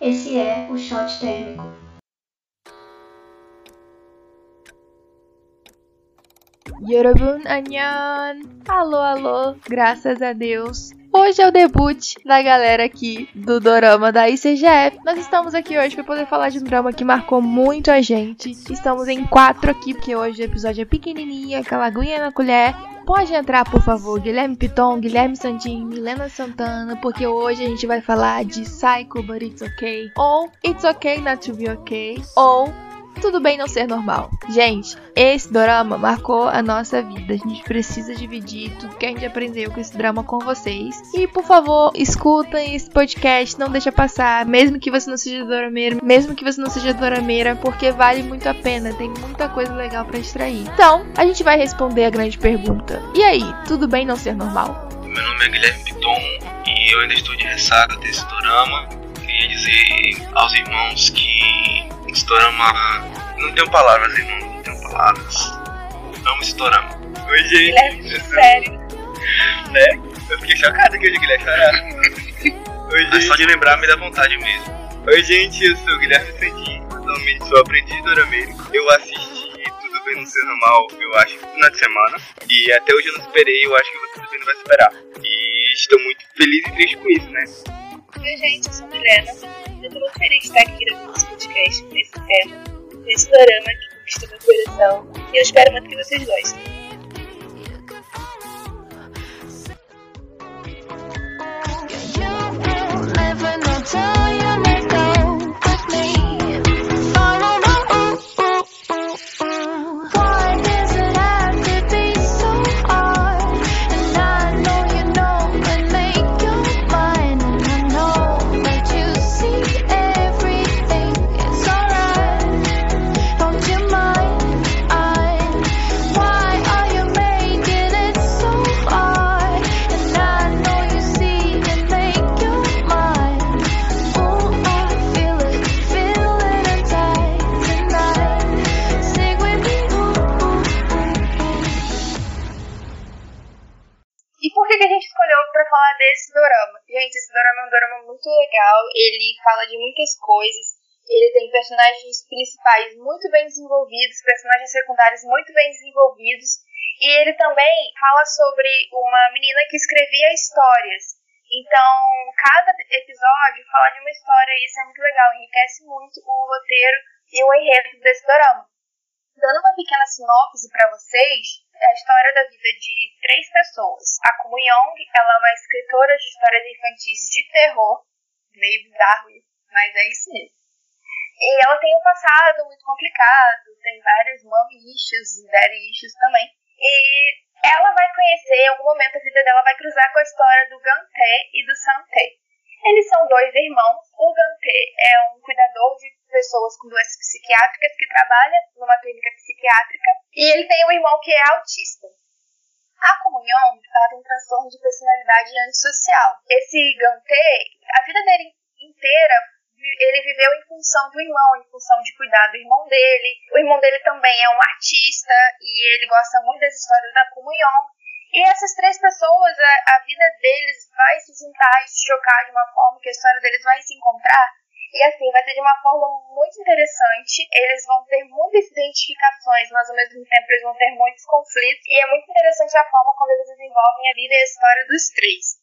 Esse é o Shot Térmico. Yorobun Anyan! Alô, alô, graças a Deus. Hoje é o debut da galera aqui do Dorama da ICGF. Nós estamos aqui hoje para poder falar de um drama que marcou muito a gente. Estamos em quatro aqui, porque hoje o episódio é pequenininho, aquela aguinha na colher. Pode entrar, por favor, Guilherme Piton, Guilherme Santini, Milena Santana, porque hoje a gente vai falar de Psycho But It's Okay, ou It's Okay Not To Be Okay, ou tudo bem não ser normal. Gente, esse drama marcou a nossa vida. A gente precisa dividir tudo que a gente aprendeu com esse drama com vocês. E por favor, escutem esse podcast, não deixa passar, mesmo que você não seja dorameira, mesmo que você não seja dorameira, porque vale muito a pena, tem muita coisa legal para extrair. Então, a gente vai responder a grande pergunta. E aí, tudo bem não ser normal? Meu nome é Guilherme Piton e eu ainda estou de ressaca desse dorama. Queria dizer aos irmãos que esse dorama. Não tenho palavras, irmão, não tenho palavras. Amo esse dorama. Oi, gente. Sou- sério. Né? Eu fiquei chocado que hoje o Guilherme chorar. Oi, gente. Só de lembrar me dá vontade mesmo. Oi, gente, eu sou o Guilherme Santini. Atualmente sou aprendiz dorameiro. Eu assisti Tudo Bem Não Ser Normal, eu acho, no final de semana. E até hoje eu não esperei, eu acho que você também não vai esperar. E estou muito feliz e triste com isso, né? Oi, gente, eu sou a Milena. Eu tô muito feliz de estar aqui gravando esse podcast nesse tema, nesse dorama que conquistou meu coração. E eu espero muito que vocês gostem. Ele fala de muitas coisas. Ele tem personagens principais muito bem desenvolvidos, personagens secundários muito bem desenvolvidos. E ele também fala sobre uma menina que escrevia histórias. Então, cada episódio fala de uma história e isso é muito legal, enriquece muito o roteiro e o enredo desse dorama. Dando uma pequena sinopse para vocês, é a história da vida de três pessoas. A Kumu Young, ela é uma escritora de histórias infantis de terror, meio bizarro isso, mas é isso mesmo. E ela tem um passado muito complicado, tem vários mom issues daddy issues também. E ela vai conhecer, em algum momento a vida dela vai cruzar com a história do Gante e do Sante. Eles são dois irmãos. O Gante é um cuidador de pessoas com doenças psiquiátricas que trabalha numa clínica psiquiátrica. E ele tem um irmão que é autista. A Comunhão ela tem um transtorno de personalidade antissocial. Esse Gante, a vida dele inteira, ele viveu em função do irmão, em função de cuidar do irmão dele. O irmão dele também é um artista e ele gosta muito das histórias da Comunhão. E essas três pessoas, a, a vida deles vai se juntar e se chocar de uma forma que a história deles vai se encontrar. E assim, vai ser de uma forma muito interessante. Eles vão ter muitas identificações, mas ao mesmo tempo eles vão ter muitos conflitos. E é muito interessante a forma como eles desenvolvem a vida e a história dos três.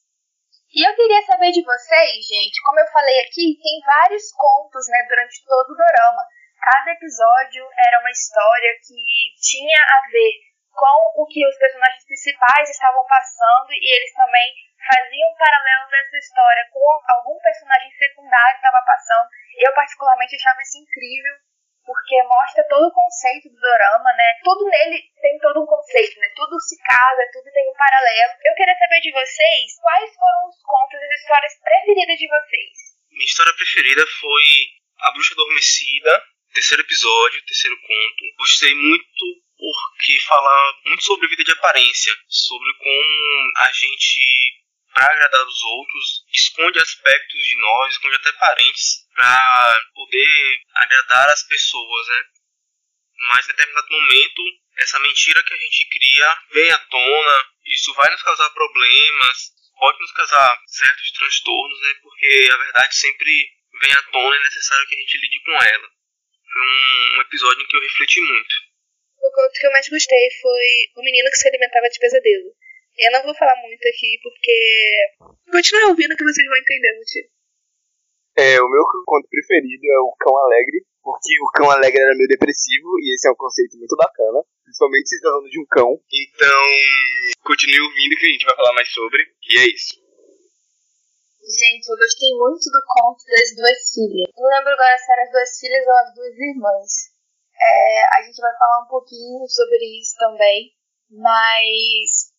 E eu queria saber de vocês, gente, como eu falei aqui, tem vários contos, né, durante todo o dorama. Cada episódio era uma história que tinha a ver com o que os personagens principais estavam passando e eles também faziam um paralelo dessa história com algum personagem secundário que estava passando. Eu particularmente achava isso incrível, porque mostra todo o conceito do dorama, né? Tudo nele tem todo um conceito, né? Tudo se casa, tudo tem um paralelo. Eu queria saber de vocês quais foram os contos e as histórias preferidas de vocês. Minha história preferida foi A Bruxa Adormecida, terceiro episódio, terceiro conto. Gostei muito porque fala muito sobre vida de aparência, sobre como a gente, para agradar os outros, esconde aspectos de nós, esconde até parentes, para poder agradar as pessoas, né? Mas em determinado momento, essa mentira que a gente cria vem à tona, isso vai nos causar problemas, pode nos causar certos transtornos, né? Porque a verdade sempre vem à tona é necessário que a gente lide com ela. Foi um, um episódio em que eu refleti muito. O conto que eu mais gostei foi O Menino que se Alimentava de Pesadelo. Eu não vou falar muito aqui porque. Continue ouvindo que vocês vão entender o motivo. É, o meu conto preferido é o Cão Alegre, porque o Cão Alegre era meio depressivo e esse é um conceito muito bacana, principalmente se tratando de um cão. Então, continue ouvindo que a gente vai falar mais sobre. E é isso. Gente, eu gostei muito do conto das duas filhas. Não lembro agora se eram as duas filhas ou as duas irmãs. É, a gente vai falar um pouquinho sobre isso também, mas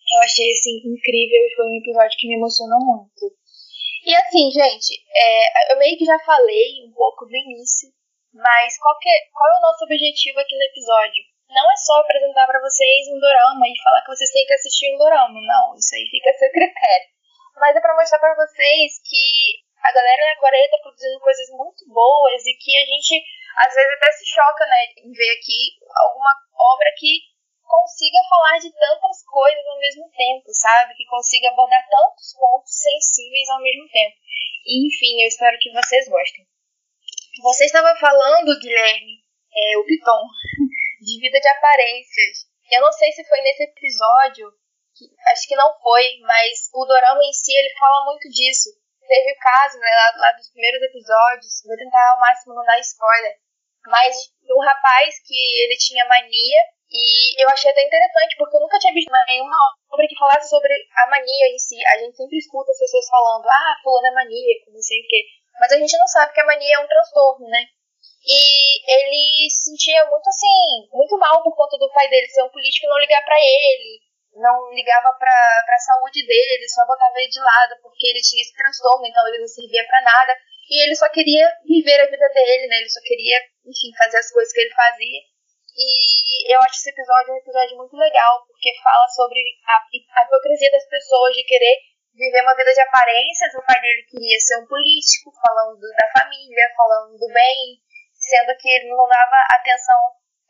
eu achei assim incrível e foi um episódio que me emocionou muito. E assim, gente, é, eu meio que já falei um pouco do início, mas qual, que, qual é o nosso objetivo aqui no episódio? Não é só apresentar para vocês um dorama e falar que vocês têm que assistir um dorama, não, isso aí fica a seu critério. Mas é para mostrar para vocês que a galera na Coreia tá produzindo coisas muito boas e que a gente às vezes até se choca, né, em ver aqui alguma obra que consiga falar de tantas coisas ao mesmo tempo, sabe? Que consiga abordar tantos pontos sensíveis ao mesmo tempo. Enfim, eu espero que vocês gostem. Você estava falando, Guilherme, é, o Piton, de vida de aparências. Eu não sei se foi nesse episódio, que, acho que não foi, mas o Dorama em si, ele fala muito disso. Teve o caso, né, lá, lá dos primeiros episódios, vou tentar ao máximo não dar spoiler, mas um rapaz que ele tinha mania e eu achei até interessante, porque eu nunca tinha visto nenhuma obra que falasse sobre a mania em si. A gente sempre escuta as pessoas falando, ah, fulano é maníaco, não sei o quê. Mas a gente não sabe que a mania é um transtorno, né? E ele se sentia muito assim, muito mal por conta do pai dele ser um político e não ligar para ele, não ligava pra, pra saúde dele, só botava ele de lado porque ele tinha esse transtorno, então ele não servia para nada. E ele só queria viver a vida dele, né? Ele só queria, enfim, fazer as coisas que ele fazia. E eu acho esse episódio um episódio muito legal, porque fala sobre a, a hipocrisia das pessoas de querer viver uma vida de aparências. O pai dele queria ser um político, falando da família, falando do bem, sendo que ele não dava atenção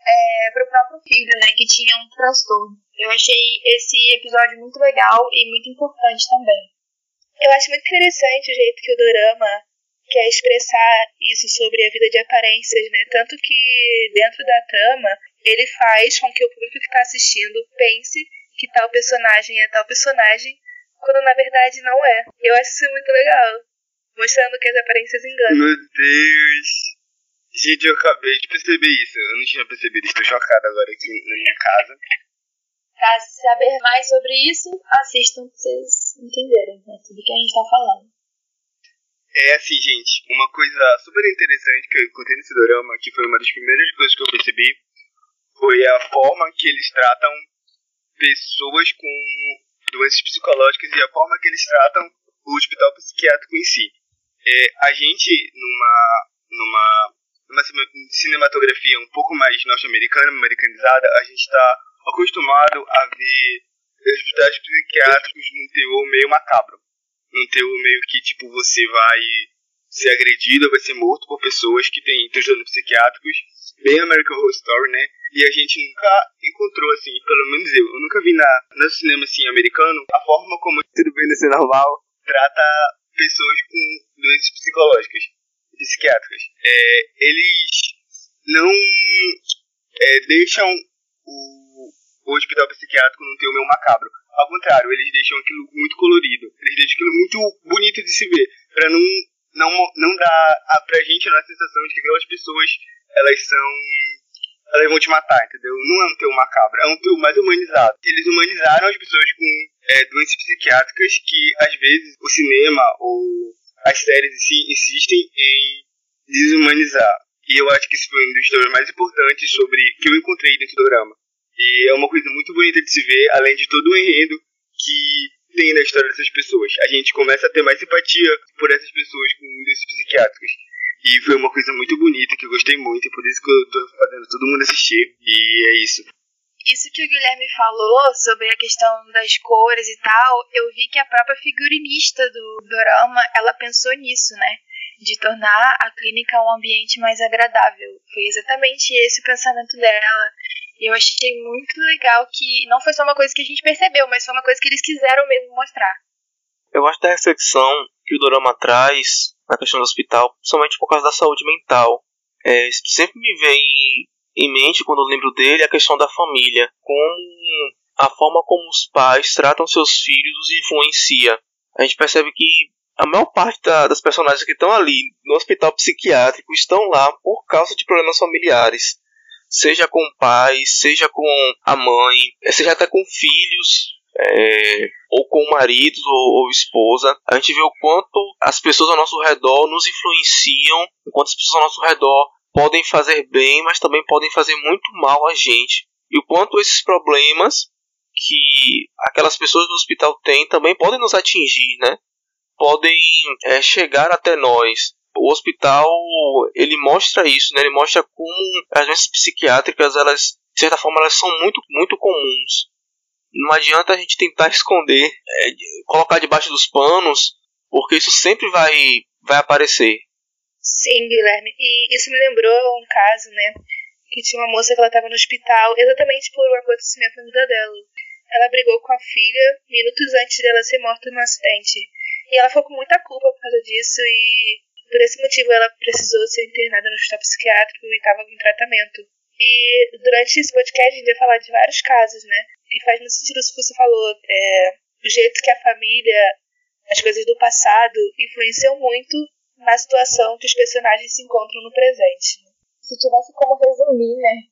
é, para o próprio filho, né, que tinha um transtorno. Eu achei esse episódio muito legal e muito importante também. Eu acho muito interessante o jeito que o Dorama quer expressar isso sobre a vida de aparências, né? Tanto que dentro da trama ele faz com que o público que está assistindo pense que tal personagem é tal personagem, quando na verdade não é. Eu acho isso muito legal, mostrando que as aparências enganam. Meu Deus! Gente, eu acabei de perceber isso. Eu não tinha percebido, estou chocado agora aqui na minha casa. Pra saber mais sobre isso, assistam pra vocês entenderem né, tudo que a gente tá falando. É assim, gente, uma coisa super interessante que eu encontrei nesse dorama, que foi uma das primeiras coisas que eu percebi, foi a forma que eles tratam pessoas com doenças psicológicas e a forma que eles tratam o hospital psiquiátrico em si. É, a gente, numa, numa, numa cinematografia um pouco mais norte-americana, americanizada, a gente está acostumado a ver hospitais psiquiátricos num teor meio macabro um teor meio que, tipo, você vai ser agredido, vai ser morto por pessoas que têm transtornos psiquiátricos, bem American Horror Story, né? E a gente nunca encontrou, assim, pelo menos eu, eu nunca vi na, no cinema, assim, americano, a forma como Tudo bem nesse normal. trata pessoas com doenças psicológicas, psiquiátricas. É, eles não é, deixam o, o hospital psiquiátrico num teor meio macabro. Ao contrário, eles deixam aquilo muito colorido. Eles deixam aquilo muito bonito de se ver. Pra não, não, não dar a, pra gente a sensação de que aquelas pessoas, elas são. Elas vão te matar, entendeu? Não é um teu macabro, é um teu mais humanizado. Eles humanizaram as pessoas com é, doenças psiquiátricas que, às vezes, o cinema ou as séries si insistem em desumanizar. E eu acho que esse foi um dos histórias mais importantes sobre que eu encontrei dentro do drama. E é uma coisa muito bonita de se ver, além de todo o enredo que tem na história dessas pessoas. A gente começa a ter mais simpatia por essas pessoas com doenças psiquiátricas. E foi uma coisa muito bonita, que eu gostei muito, e por isso que eu tô fazendo todo mundo assistir. E é isso. Isso que o Guilherme falou sobre a questão das cores e tal, eu vi que a própria figurinista do Dorama, ela pensou nisso, né? De tornar a clínica um ambiente mais agradável. Foi exatamente esse o pensamento dela. E eu achei muito legal que não foi só uma coisa que a gente percebeu, mas foi uma coisa que eles quiseram mesmo mostrar. Eu gosto da reflexão que o Dorama traz na questão do hospital, principalmente por causa da saúde mental. É, sempre me vem em mente, quando eu lembro dele, a questão da família. Como a forma como os pais tratam seus filhos os influencia. A gente percebe que a maior parte da, das personagens que estão ali no hospital psiquiátrico estão lá por causa de problemas familiares. Seja com o pai, seja com a mãe, seja até com filhos, é, ou com maridos ou, ou, esposa, a gente vê o quanto as pessoas ao nosso redor nos influenciam, o quanto as pessoas ao nosso redor podem fazer bem, mas também podem fazer muito mal a gente. E o quanto esses problemas que aquelas pessoas do hospital têm também podem nos atingir, né? Podem é, chegar até nós. O hospital ele mostra isso, né? Ele mostra como as doenças psiquiátricas elas de certa forma elas são muito muito comuns não adianta a gente tentar esconder, é, colocar debaixo dos panos, porque isso sempre vai, vai aparecer. Sim, Guilherme. E isso me lembrou um caso, né? Que tinha uma moça que ela estava no hospital exatamente por um acontecimento na vida dela. Ela brigou com a filha minutos antes dela ser morta num acidente. E ela ficou com muita culpa por causa disso e por esse motivo ela precisou ser internada no hospital psiquiátrico e estava em tratamento. E durante esse podcast a gente vai falar de vários casos, né? E faz muito sentido o que você falou. É, o jeito que a família, as coisas do passado, influenciam muito na situação que os personagens se encontram no presente. Se tivesse como resumir, né?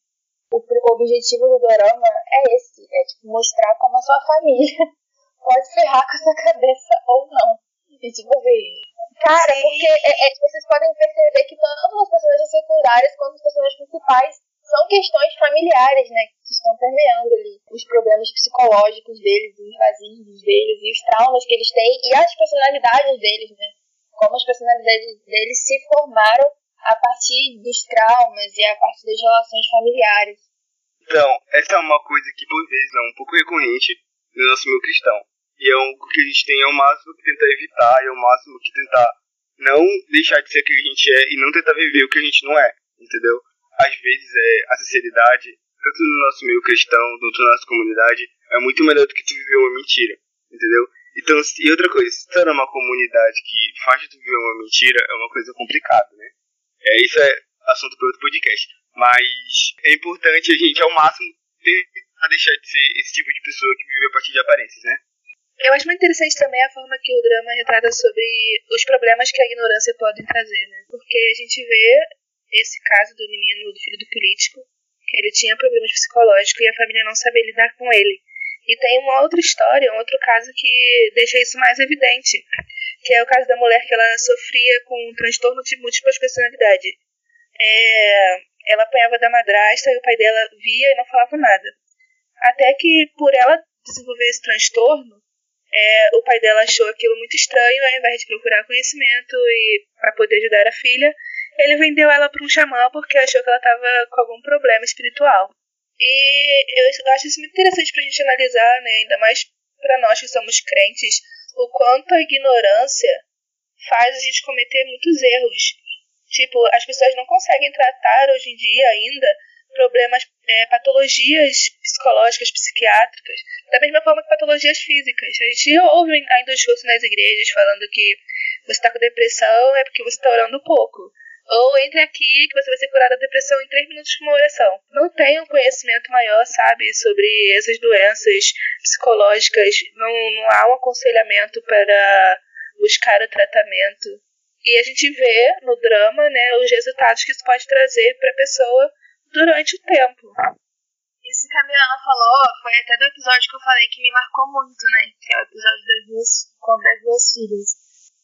O, o objetivo do dorama é esse: é tipo, mostrar como a sua família pode ferrar com a sua cabeça ou não. E tipo assim, Cara, Sim. porque é, é, vocês podem perceber que tanto os personagens secundários quanto os personagens principais são questões familiares, né? Que estão permeando ali os problemas psicológicos deles, os vazios deles e os traumas que eles têm e as personalidades deles, né? Como as personalidades deles se formaram a partir dos traumas e a partir das relações familiares. Então, essa é uma coisa que por vezes é um pouco recorrente no nosso meio cristão. E é algo que a gente tem ao máximo que tentar evitar, e ao máximo que tentar não deixar de ser o que a gente é e não tentar viver o que a gente não é, entendeu? Às vezes é a sinceridade, tanto no nosso meio cristão, tanto na nossa comunidade, é muito melhor do que tu viver uma mentira, entendeu? Então, e outra coisa, se tu tá numa comunidade que faz tu viver uma mentira, é uma coisa complicada, né? É, isso é assunto para outro podcast. Mas é importante a gente, ao máximo, tentar deixar de ser esse tipo de pessoa que vive a partir de aparências, né? Eu acho muito interessante também a forma que o drama retrata sobre os problemas que a ignorância pode trazer, né? Porque a gente vê esse caso do menino, do filho do político, que ele tinha problemas psicológicos e a família não sabia lidar com ele. E tem uma outra história, um outro caso que deixa isso mais evidente, que é o caso da mulher que ela sofria com um transtorno de múltiplas personalidade. É, ela apanhava da madrasta e o pai dela via e não falava nada. Até que, por ela desenvolver esse transtorno, é, o pai dela achou aquilo muito estranho, ao invés de procurar conhecimento e para poder ajudar a filha, ele vendeu ela para um xamã porque achou que ela estava com algum problema espiritual. E eu acho isso muito interessante para a gente analisar, né, ainda mais para nós que somos crentes, o quanto a ignorância faz a gente cometer muitos erros. Tipo, as pessoas não conseguem tratar hoje em dia ainda problemas, é, patologias psicológicas, psiquiátricas, da mesma forma que patologias físicas. A gente ouve ainda discurso nas igrejas falando que você está com depressão é porque você está orando pouco. Ou entre aqui que você vai ser curado da depressão em 3 minutos com uma oração. Não tem um conhecimento maior, sabe, sobre essas doenças psicológicas. Não, não há um aconselhamento para buscar o tratamento. E a gente vê no drama, né, os resultados que isso pode trazer para a pessoa durante o tempo. Isso que a Milana falou foi até do episódio que eu falei que me marcou muito, né? Que é o episódio das duas, com das duas filhas.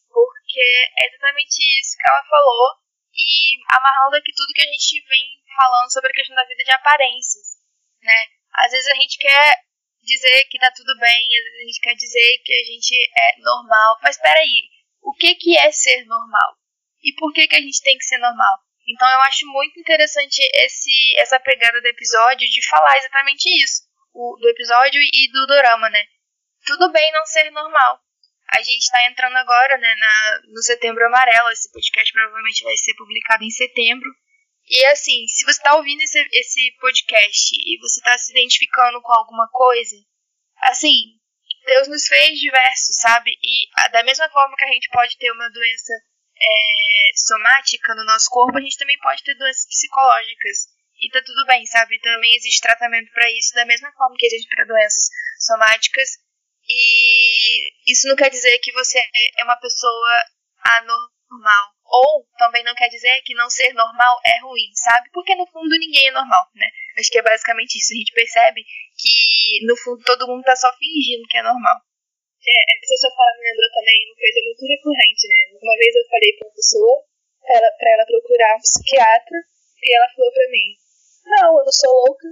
Porque é exatamente isso que ela falou. E amarrando aqui tudo que a gente vem falando sobre a questão da vida de aparências, né? Às vezes a gente quer dizer que tá tudo bem, às vezes a gente quer dizer que a gente é normal. Mas peraí, o que, que é ser normal? E por que, que a gente tem que ser normal? Então eu acho muito interessante esse, essa pegada do episódio de falar exatamente isso. O, do episódio e do dorama, né? Tudo bem não ser normal. A gente está entrando agora, né, na, no Setembro Amarelo. Esse podcast provavelmente vai ser publicado em setembro. E assim, se você está ouvindo esse, esse podcast e você está se identificando com alguma coisa, assim, Deus nos fez diversos, sabe? E da mesma forma que a gente pode ter uma doença é, somática no nosso corpo, a gente também pode ter doenças psicológicas. E tá tudo bem, sabe? Também existe tratamento para isso, da mesma forma que existe para doenças somáticas. E isso não quer dizer que você é uma pessoa anormal. Ou também não quer dizer que não ser normal é ruim, sabe? Porque no fundo ninguém é normal, né? Acho que é basicamente isso. A gente percebe que no fundo todo mundo tá só fingindo que é normal. É, essa sua fala me lembrou também uma coisa muito recorrente, né? Uma vez eu falei pra uma pessoa pra ela, pra ela procurar um psiquiatra e ela falou pra mim: Não, eu não sou louca.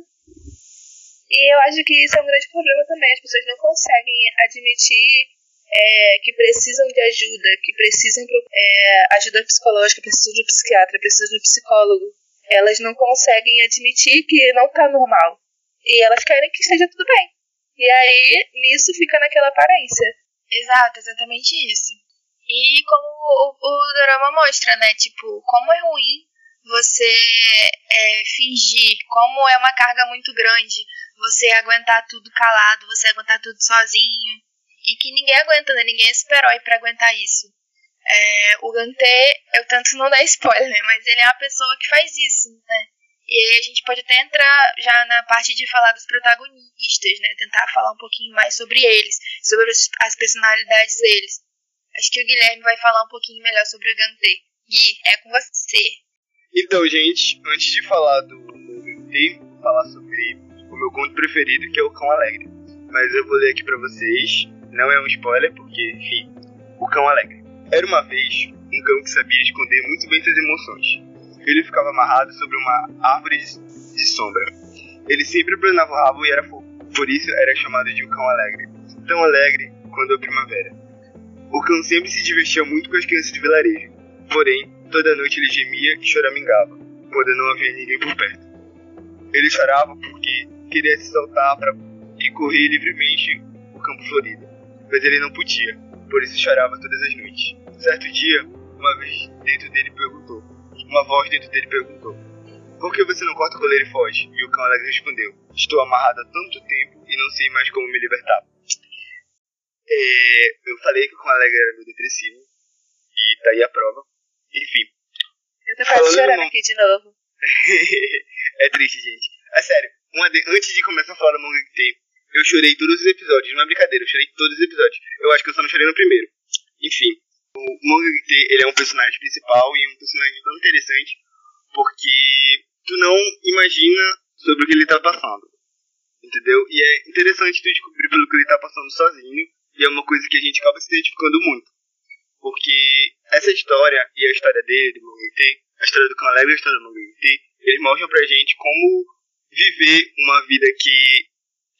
E eu acho que isso é um grande problema também. As pessoas não conseguem admitir é, que precisam de ajuda, que precisam é, ajuda psicológica, precisam de um psiquiatra, precisam de um psicólogo. Elas não conseguem admitir que não tá normal. E elas querem que esteja tudo bem. E aí, nisso fica naquela aparência. Exato, exatamente isso. E como o, o drama mostra, né? Tipo, como é ruim você é, fingir, como é uma carga muito grande você aguentar tudo calado, você aguentar tudo sozinho. E que ninguém aguenta, né? Ninguém é super-herói pra aguentar isso. É, o Gantê, eu tanto não dar spoiler? Mas ele é uma pessoa que faz isso, né? E aí a gente pode até entrar já na parte de falar dos protagonistas, né? Tentar falar um pouquinho mais sobre eles, sobre as, personalidades deles. Acho que o Guilherme vai falar um pouquinho melhor sobre o Gantê. Gui, é com você. Então, gente, antes de falar do Gantê, vou falar sobre o meu conto preferido, que é o Cão Alegre. Mas eu vou ler aqui pra vocês. Não é um spoiler, porque, enfim, o Cão Alegre. Era uma vez um cão que sabia esconder muito bem suas emoções. Ele ficava amarrado sobre uma árvore de sombra. Ele sempre planava o rabo e era fofo. Por isso era chamado de um cão alegre. Tão alegre quando a primavera. O cão sempre se divertia muito com as crianças do vilarejo. Porém, toda noite ele gemia e choramingava, quando não havia ninguém por perto. Ele chorava porque queria se soltar para e correr livremente o campo florido, mas ele não podia, por isso chorava todas as noites. Certo dia, uma vez dentro dele perguntou, uma voz dentro dele perguntou: Por que você não corta o coleiro e foge? E o cão alegre respondeu: Estou amarrado há tanto tempo e não sei mais como me libertar. É, eu falei que o cão alegre era meu depressivo, e tá aí a prova. Enfim, Eu tô quase chorando aqui de novo. é triste, gente. É sério, de- antes de começar a falar do Manga T, eu chorei todos os episódios, não é brincadeira, eu chorei todos os episódios. Eu acho que eu só não chorei no primeiro. Enfim, o Manga T, ele é um personagem principal e um personagem tão interessante porque tu não imagina sobre o que ele tá passando. Entendeu? E é interessante tu descobrir pelo que ele tá passando sozinho e é uma coisa que a gente acaba se identificando muito. Porque essa história e a história dele, do Manga T, a história do Alegre e a história do Manga T, eles mostram pra gente como viver uma vida que,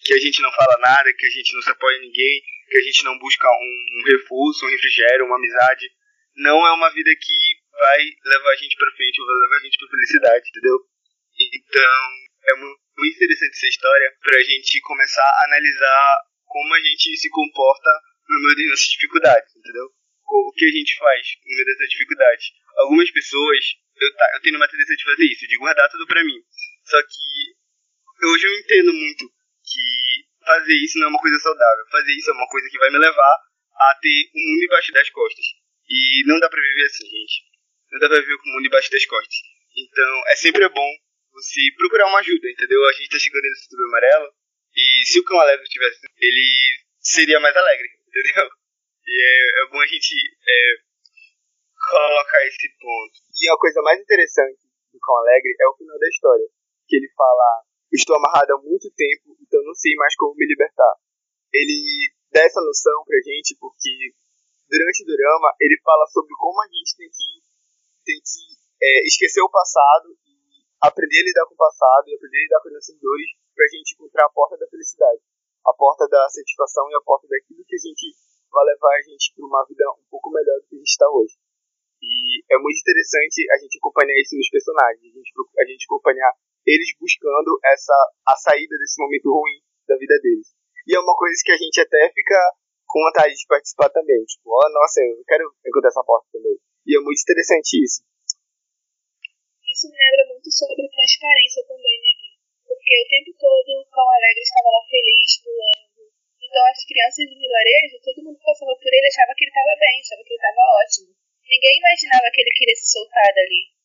que a gente não fala nada, que a gente não se apoia em ninguém, que a gente não busca um, um reforço, um refrigério, uma amizade. Não é uma vida que vai levar a gente pra frente vai levar a gente pra felicidade, entendeu? Então, é mu- muito interessante essa história pra gente começar a analisar como a gente se comporta no meio das nossas dificuldades, entendeu? O que a gente faz no meio dessas dificuldades. Algumas pessoas, eu, tá, eu tenho uma tendência de fazer isso, de guardar tudo pra mim. Só que hoje eu entendo muito que fazer isso não é uma coisa saudável. Fazer isso é uma coisa que vai me levar a ter um mundo embaixo das costas. E não dá pra viver assim, gente. Não dá pra viver com o mundo embaixo das costas. Então, é sempre bom você procurar uma ajuda, entendeu? A gente tá chegando nesse setembro amarelo. E se o cão alegre tivesse, ele seria mais alegre, entendeu? E é, é bom a gente é, colocar esse ponto. E a coisa mais interessante do cão alegre é o final da história. Que ele fala, estou amarrado há muito tempo, então não sei mais como me libertar. Ele dá essa noção pra gente porque durante o drama ele fala sobre como a gente tem que, tem que é, esquecer o passado e aprender a lidar com o passado e aprender a lidar com as nossas dores pra gente encontrar a porta da felicidade. A porta da satisfação e a porta daquilo que a gente vai levar a gente para uma vida um pouco melhor do que a gente está hoje. E é muito interessante a gente acompanhar isso nos personagens, a gente, a gente acompanhar eles buscando essa a saída desse momento ruim da vida deles. E é uma coisa que a gente até fica com vontade de participar também. Tipo, ó, nossa, eu quero encontrar essa porta também. E é muito interessante isso. Isso me lembra muito sobre transparência também, né? Porque o tempo todo o Cão Alegre estava lá feliz, pulando. Então as crianças do vilarejo, todo mundo passava por ele achava que ele estava bem, achava que ele estava ótimo. Ninguém imaginava que ele queria se soltar dali.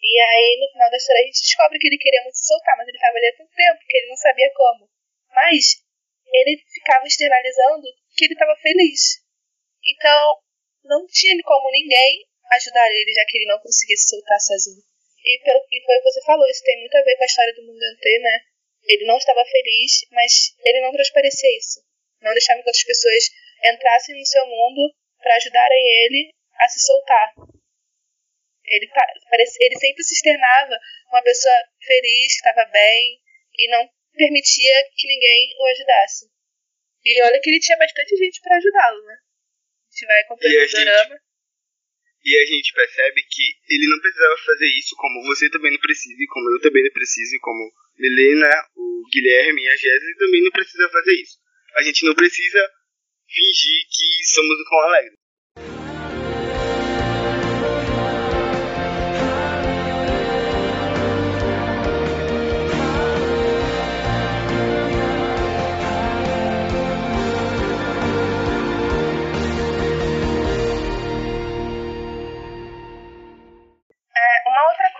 E aí, no final da história, a gente descobre que ele queria muito se soltar, mas ele estava ali há tanto tempo que ele não sabia como. Mas ele ficava externalizando que ele estava feliz. Então, não tinha como ninguém ajudar ele, já que ele não conseguia se soltar sozinho. E, pelo, e foi o que você falou, isso tem muito a ver com a história do Mungante, né? Ele não estava feliz, mas ele não transparecia isso. Não deixava que outras pessoas entrassem no seu mundo para ajudarem ele a se soltar. Ele, ele sempre se externava uma pessoa feliz, que estava bem, e não permitia que ninguém o ajudasse. E olha que ele tinha bastante gente para ajudá-lo, né? A gente vai acompanhando o drama. E a gente percebe que ele não precisava fazer isso, como você também não precisa, e como eu também não preciso, e como Milena, o Guilherme e a Jéssica também não precisa fazer isso. A gente não precisa fingir que somos o Cão Alegre.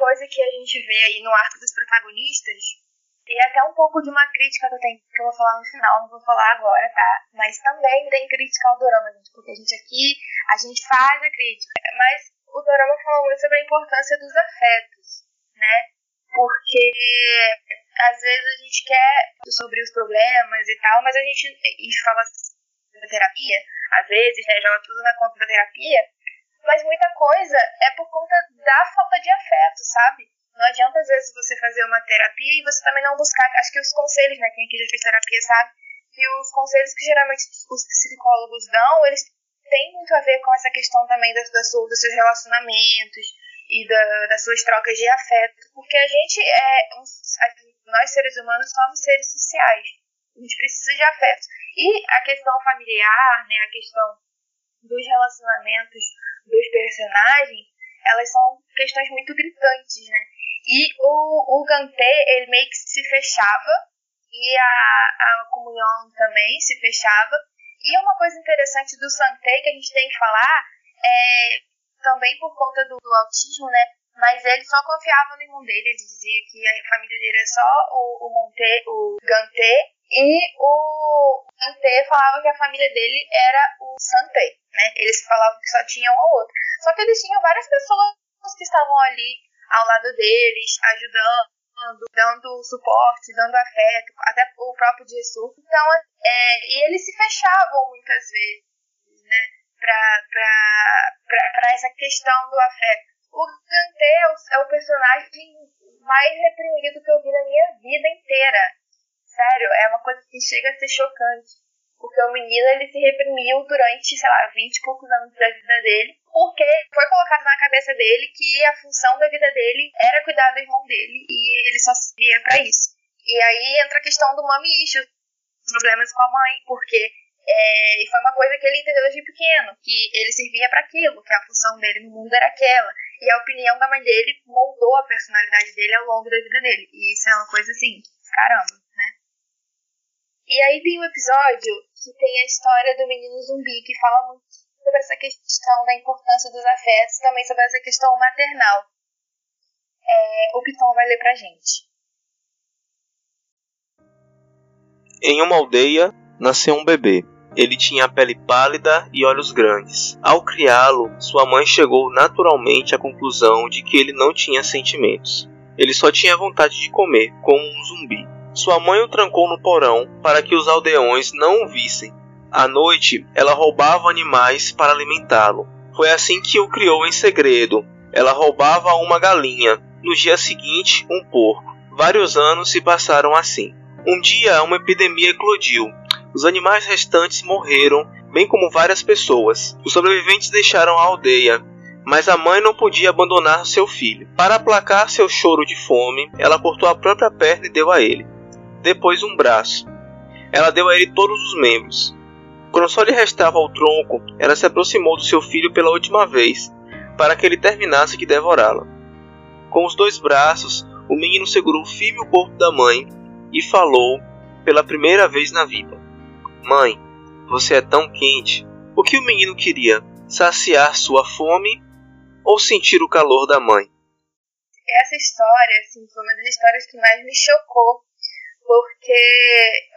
Coisa que a gente vê aí no arco dos protagonistas, e até um pouco de uma crítica que eu tenho, que eu vou falar no final, não vou falar agora, tá? Mas também tem crítica ao dorama, gente, porque a gente aqui, a gente faz a crítica. Mas o dorama fala muito sobre a importância dos afetos, né? Porque às vezes a gente quer sobre os problemas e tal, mas a gente e fala da terapia, às vezes, né, joga tudo na conta da terapia, mas muita coisa é por conta da falta de afeto, sabe? Não adianta às vezes você fazer uma terapia e você também não buscar. Acho que os conselhos, né? Quem aqui já fez terapia sabe que os conselhos que geralmente os psicólogos dão, eles têm muito a ver com essa questão também das, das, dos seus relacionamentos e da, das suas trocas de afeto, porque a gente é nós seres humanos somos seres sociais. A gente precisa de afeto. E a questão familiar, né? A questão dos relacionamentos dos personagens, elas são questões muito gritantes, né? E o, o Gantê, ele meio que se fechava, e a, a comunhão também se fechava. E uma coisa interessante do Santei que a gente tem que falar é também por conta do, do autismo, né? Mas ele só confiava no irmão dele, ele dizia que a família dele é só o, o Monte, o Gantê, e o Ante falava que a família dele era o Sante, né? Eles falavam que só tinham um ao outro. Só que eles tinham várias pessoas que estavam ali ao lado deles, ajudando, dando suporte, dando afeto, até o próprio Jesus. Então, é, e eles se fechavam muitas vezes, né? Para essa questão do afeto. O Dante é é o personagem mais reprimido que eu vi na minha vida inteira Sério, é uma coisa que chega a ser chocante. Porque o menino, ele se reprimiu durante, sei lá, 20 e poucos anos da vida dele. Porque foi colocado na cabeça dele que a função da vida dele era cuidar do irmão dele. E ele só servia para isso. E aí entra a questão do mami issue, problemas com a mãe. Porque é, foi uma coisa que ele entendeu desde pequeno, que ele servia para aquilo, que a função dele no mundo era aquela. E a opinião da mãe dele moldou a personalidade dele ao longo da vida dele. E isso é uma coisa assim, caramba. E aí tem um episódio que tem a história do menino zumbi, que fala muito sobre essa questão da importância dos afetos, também sobre essa questão maternal. É, o Piton vai ler pra gente. Em uma aldeia, nasceu um bebê. Ele tinha a pele pálida e olhos grandes. Ao criá-lo, sua mãe chegou naturalmente à conclusão de que ele não tinha sentimentos. Ele só tinha vontade de comer, como um zumbi. Sua mãe o trancou no porão para que os aldeões não o vissem. À noite, ela roubava animais para alimentá-lo. Foi assim que o criou em segredo. Ela roubava uma galinha, no dia seguinte, um porco. Vários anos se passaram assim. Um dia, uma epidemia eclodiu. Os animais restantes morreram, bem como várias pessoas. Os sobreviventes deixaram a aldeia, mas a mãe não podia abandonar seu filho. Para aplacar seu choro de fome, ela cortou a própria perna e deu a ele depois um braço. Ela deu a ele todos os membros. Quando só lhe restava o tronco, ela se aproximou do seu filho pela última vez, para que ele terminasse de devorá-la. Com os dois braços, o menino segurou firme o corpo da mãe e falou pela primeira vez na vida: Mãe, você é tão quente. O que o menino queria? Saciar sua fome ou sentir o calor da mãe. essa história, assim, foi uma das histórias que mais me chocou, porque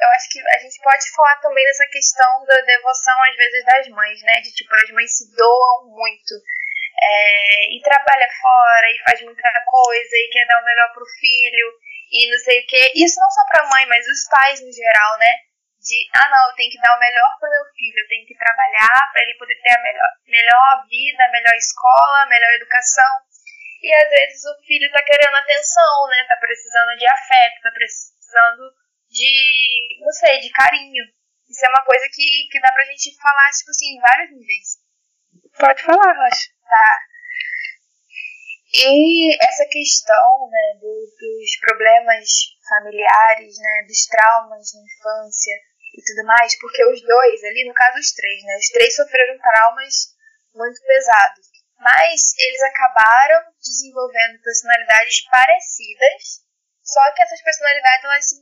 eu acho que a gente pode falar também dessa questão da devoção, às vezes, das mães, né? De tipo, as mães se doam muito. é, e trabalha fora e faz muita coisa e quer dar o melhor pro filho e não sei o que. Isso não só pra mãe, mas os pais no geral, né? De, ah não, eu tenho que dar o melhor pro meu filho, eu tenho que trabalhar para ele poder ter a melhor, melhor vida, a melhor escola, a melhor educação. E às vezes o filho tá querendo atenção, né? Tá precisando de afeto, tá precisando de, não sei, de carinho. Isso é uma coisa que, que dá pra gente falar, tipo assim, em vários níveis. Pode falar, Rocha. Tá. E essa questão, né, do- dos problemas familiares, né, dos traumas na infância e tudo mais, porque os dois ali, no caso os três, né, os três sofreram traumas muito pesados. Mas eles acabaram desenvolvendo personalidades parecidas, só que essas personalidades elas se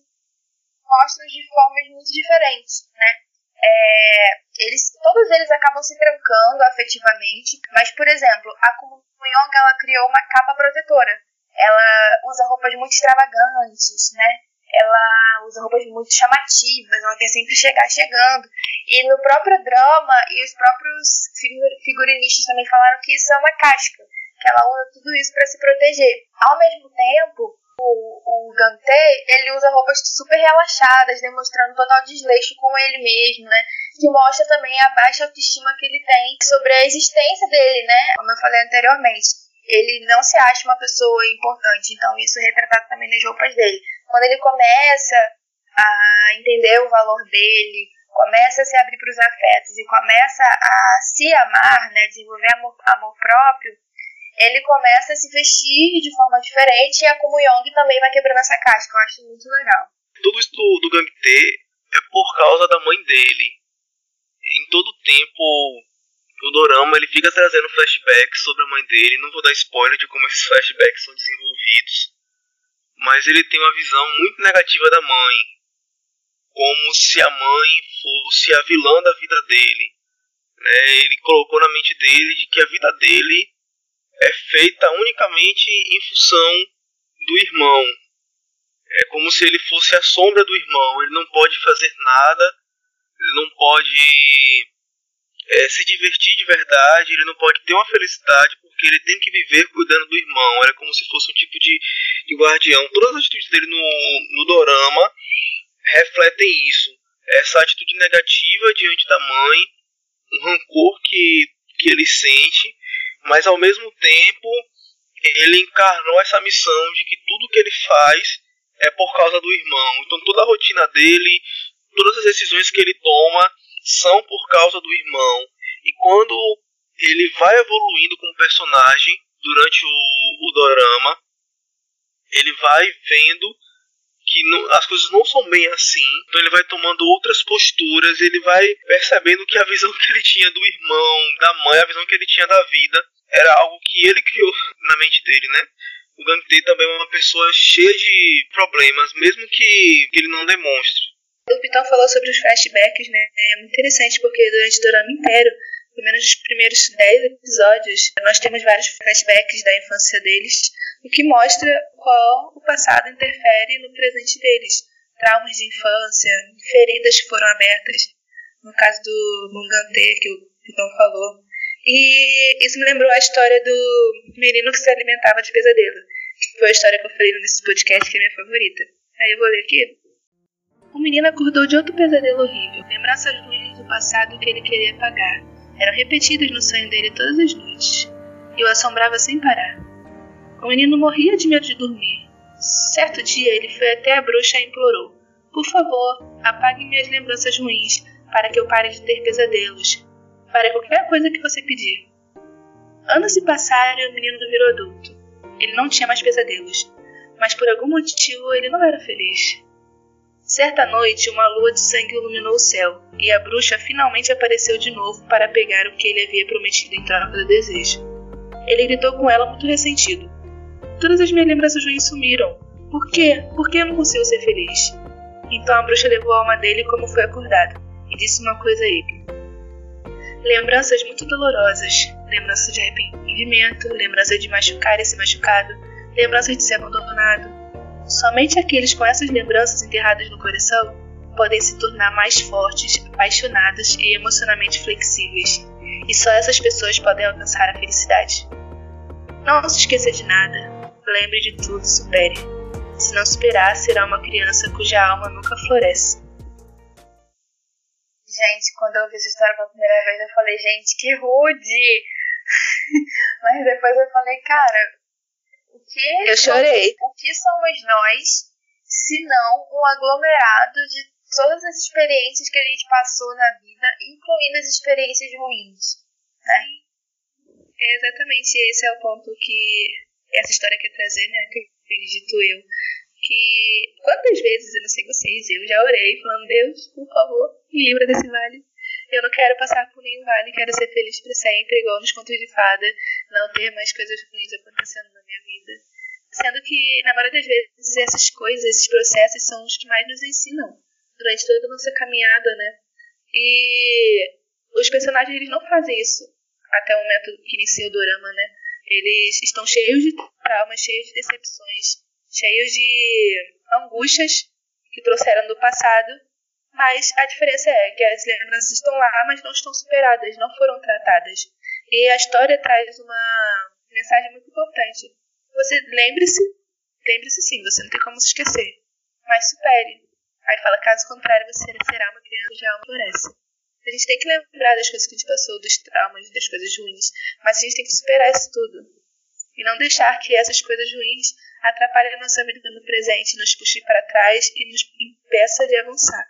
mostram de formas muito diferentes, né? É, eles, todos eles acabam se trancando afetivamente, mas, por exemplo, a Kumyong, ela criou uma capa protetora. Ela usa roupas muito extravagantes, né? Ela usa roupas muito chamativas, ela quer sempre chegar chegando. E no próprio drama, e os próprios figu- figurinistas também falaram que isso é uma casca, que ela usa tudo isso para se proteger. Ao mesmo tempo, o, o Gantei, ele usa roupas super relaxadas, demonstrando total desleixo com ele mesmo, né? Que mostra também a baixa autoestima que ele tem sobre a existência dele, né? Como eu falei anteriormente. Ele não se acha uma pessoa importante, então isso é retratado também nas roupas dele. Quando ele começa a entender o valor dele, começa a se abrir para os afetos e começa a se amar, né? Desenvolver amor, amor próprio, ele começa a se vestir de forma diferente e a Kumu Yong também vai quebrando essa casca. Eu acho muito legal. Tudo isso do, do Gang T é por causa da mãe dele. Em todo tempo, o Dorama ele fica trazendo flashbacks sobre a mãe dele. Não vou dar spoiler de como esses flashbacks são desenvolvidos. Mas ele tem uma visão muito negativa da mãe. Como se a mãe fosse a vilã da vida dele. né? Ele colocou na mente dele de que a vida dele é feita unicamente em função do irmão. É como se ele fosse a sombra do irmão. Ele não pode fazer nada, ele não pode é, se divertir de verdade, ele não pode ter uma felicidade porque ele tem que viver cuidando do irmão. Era como se fosse um tipo de, de guardião. Todas as atitudes dele no, no dorama refletem isso. Essa atitude negativa diante da mãe, um rancor que, que ele sente, mas ao mesmo tempo ele encarnou essa missão de que tudo que ele faz é por causa do irmão. Então toda a rotina dele, todas as decisões que ele toma são por causa do irmão. E quando ele vai evoluindo como personagem durante o, o dorama, ele vai vendo que não- as coisas não são bem assim. Então ele vai tomando outras posturas, ele vai percebendo que a visão que ele tinha do irmão, da mãe, a visão que ele tinha da vida, era algo que ele criou na mente dele, né? O Gantei também é uma pessoa cheia de problemas, mesmo que, ele não demonstre. O Pitão falou sobre os flashbacks, né? É muito interessante porque durante o dorama inteiro, pelo menos os primeiros 10 episódios, nós temos vários flashbacks da infância deles, o que mostra qual o passado interfere no presente deles. Traumas de infância, feridas que foram abertas, no caso do Mungante, que o Pitão falou. E isso me lembrou a história do menino que se alimentava de pesadelo, foi a história que eu falei nesse podcast, que é minha favorita. Aí eu vou ler aqui. O menino acordou de outro pesadelo horrível. Lembranças ruins do passado que ele queria apagar eram repetidas no sonho dele todas as noites. E o assombrava sem parar. O menino morria de medo de dormir. Certo dia ele foi até a bruxa e implorou: Por favor, apague minhas lembranças ruins para que eu pare de ter pesadelos. Para qualquer coisa que você pedir. Anos se passaram e o menino virou adulto. Ele não tinha mais pesadelos, mas por algum motivo ele não era feliz. Certa noite, uma lua de sangue iluminou o céu, e a bruxa finalmente apareceu de novo para pegar o que ele havia prometido em troca do desejo. Ele gritou com ela muito ressentido. Todas as minhas lembranças ruins sumiram. Por quê? Por que eu não consigo ser feliz? Então a bruxa levou a alma dele como foi acordado, e disse uma coisa a ele. Lembranças muito dolorosas, lembranças de arrependimento lembranças de machucar e ser machucado, lembranças de ser abandonado. Somente aqueles com essas lembranças enterradas no coração podem se tornar mais fortes, apaixonados e emocionalmente flexíveis, e só essas pessoas podem alcançar a felicidade. Não se esqueça de nada, lembre de tudo, supere. Se não superar, será uma criança cuja alma nunca floresce. Gente, quando eu vi essa história pela primeira vez, eu falei, gente, que rude! Mas depois eu falei, cara, o que. Eu chorei. O que somos nós, se não um aglomerado de todas as experiências que a gente passou na vida, incluindo as experiências ruins, né? É exatamente esse é o ponto que essa história quer trazer, né? Que acredito eu. Que quantas vezes, eu não sei vocês, eu já orei falando, Deus, por favor, me livra desse vale. Eu não quero passar por nenhum vale, quero ser feliz para sempre, igual nos contos de fada, não ter mais coisas ruins acontecendo na minha vida. Sendo que, na maioria das vezes, essas coisas, esses processos são os que mais nos ensinam durante toda a nossa caminhada, né? E os personagens, eles não fazem isso até o momento que inicia o dorama, né? Eles estão cheios de traumas, cheios de decepções, cheios de angústias que trouxeram do passado, mas a diferença é que as lembranças estão lá, mas não estão superadas, não foram tratadas. E a história traz uma mensagem muito importante. Você lembre-se, lembre-se sim, você não tem como se esquecer, mas supere. Aí fala, caso contrário, você será uma criança cuja alma floresce. A gente tem que lembrar das coisas que a gente passou, dos traumas, das coisas ruins, mas a gente tem que superar isso tudo. E não deixar que essas coisas ruins atrapalhem a nossa vida no presente, nos puxe para trás e nos impeça de avançar.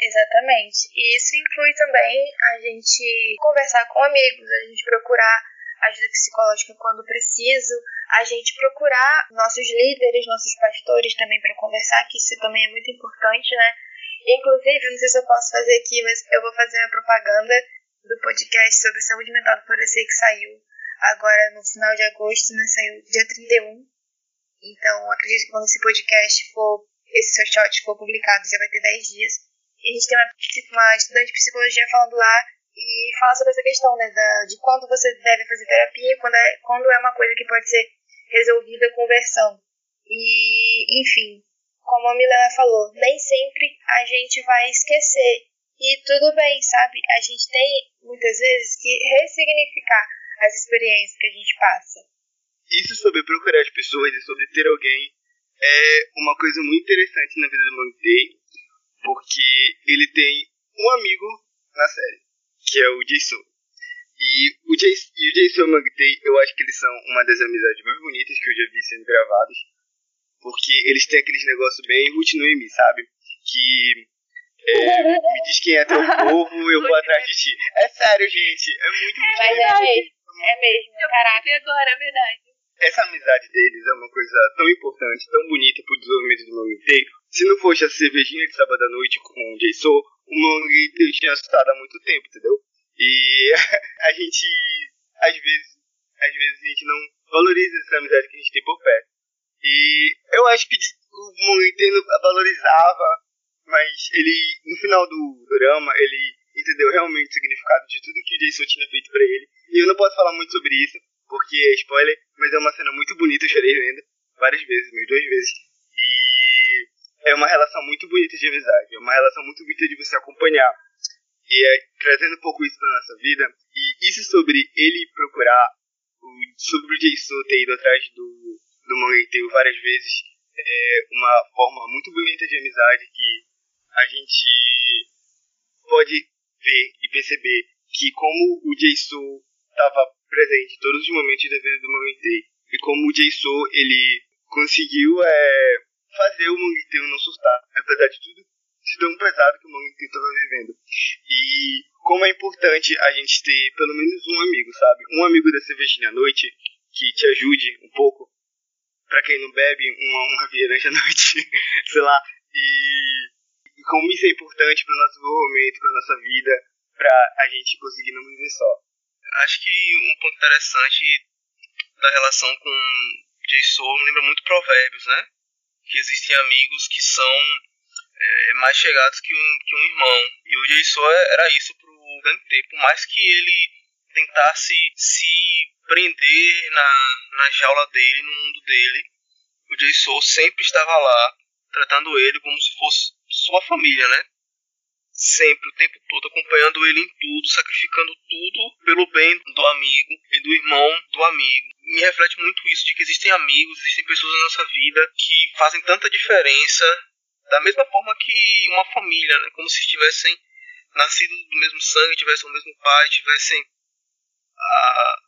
Exatamente. E isso inclui também a gente conversar com amigos, a gente procurar ajuda psicológica quando preciso, a gente procurar nossos líderes, nossos pastores também para conversar, que isso também é muito importante, né? Inclusive, não sei se eu posso fazer aqui, mas eu vou fazer a propaganda do podcast sobre saúde mental do Florescer que saiu agora no final de agosto, né? Saiu dia 31. Então, acredito que quando esse podcast for, esse seu shot for publicado, já vai ter 10 dias. E a gente tem uma, uma estudante de psicologia falando lá e fala sobre essa questão, né, da, de quando você deve fazer terapia, quando é, quando é uma coisa que pode ser resolvida com versão. E, enfim, como a Milena falou, nem sempre a gente vai esquecer. E tudo bem, sabe? A gente tem, muitas vezes, que ressignificar as experiências que a gente passa. Isso sobre procurar as pessoas e sobre ter alguém é uma coisa muito interessante na vida do Mantei, porque ele tem um amigo na série, que é o Jason. E o Jason e o Jason e o Mangtei, eu acho que eles são uma das amizades mais bonitas que eu já vi sendo gravadas, porque eles têm aqueles negócios bem M, sabe? Que é, me diz quem é teu povo, eu vou atrás de ti. É sério, gente, é muito Mas é mesmo, é mesmo, Eu caraca. agora, é verdade. essa amizade deles é uma coisa tão importante, tão bonita pro desenvolvimento do manga inteiro. Se não fosse a cervejinha de sábado à noite com o Jason, o inteiro tinha assustado há muito tempo, entendeu? E a gente, às vezes, às vezes a gente não valoriza essa amizade que a gente tem por perto. E eu acho que o manga inteiro valorizava, mas ele, no final do drama, ele entendeu realmente o significado de tudo que o Jason tinha feito pra ele. E eu não posso falar muito sobre isso, porque é spoiler, mas é uma cena muito bonita, eu chorei lendo várias vezes, mas duas vezes. E é uma relação muito bonita de amizade, é uma relação muito bonita de você acompanhar. E é, trazendo um pouco isso pra nossa vida, e isso sobre ele procurar, o, sobre o Jason ter ido atrás do, do Mangeiteu várias vezes, é uma forma muito bonita de amizade que a gente pode ver e perceber que como o Jason estava presente todos os momentos da vida do Manguitei. E como o Jason, ele conseguiu é, fazer o Manguitei não sustar, apesar de tudo de tão pesado que o Manguitei estava vivendo. E como é importante a gente ter pelo menos um amigo, sabe? Um amigo da cervejinha à noite que te ajude um pouco. Pra quem não bebe, uma, uma à noite, sei lá. E, e como isso é importante pro nosso desenvolvimento, pra nossa vida, pra a gente conseguir não viver só. Acho que um ponto interessante da relação com Jason me lembra muito provérbios, né? Que existem amigos que são é, mais chegados que um, que um irmão. E o Jason era isso pro Dante. Por mais que ele tentar se, prender na, na jaula dele, no mundo dele. O Jason sempre estava lá, tratando ele como se fosse sua família, né? Sempre, o tempo todo, acompanhando ele em tudo, sacrificando tudo pelo bem do amigo e do irmão do amigo. Me reflete muito isso, de que existem amigos, existem pessoas na nossa vida que fazem tanta diferença, da mesma forma que uma família, né? Como se estivessem nascido do mesmo sangue, tivessem o mesmo pai, tivessem a,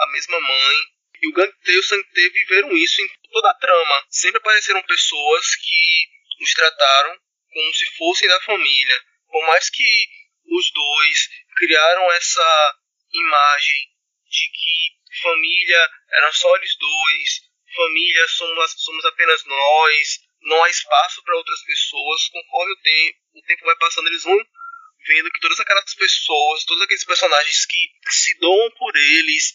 a mesma mãe. E o Gantê e o Santé viveram isso em toda a trama. Sempre apareceram pessoas que os trataram como se fossem da família. Por mais que os dois criaram essa imagem de que família era só eles dois, família somos, somos apenas nós, não há espaço para outras pessoas, conforme o tempo, o tempo vai passando, eles vão vendo que todas aquelas pessoas, todos aqueles personagens que se doam por eles,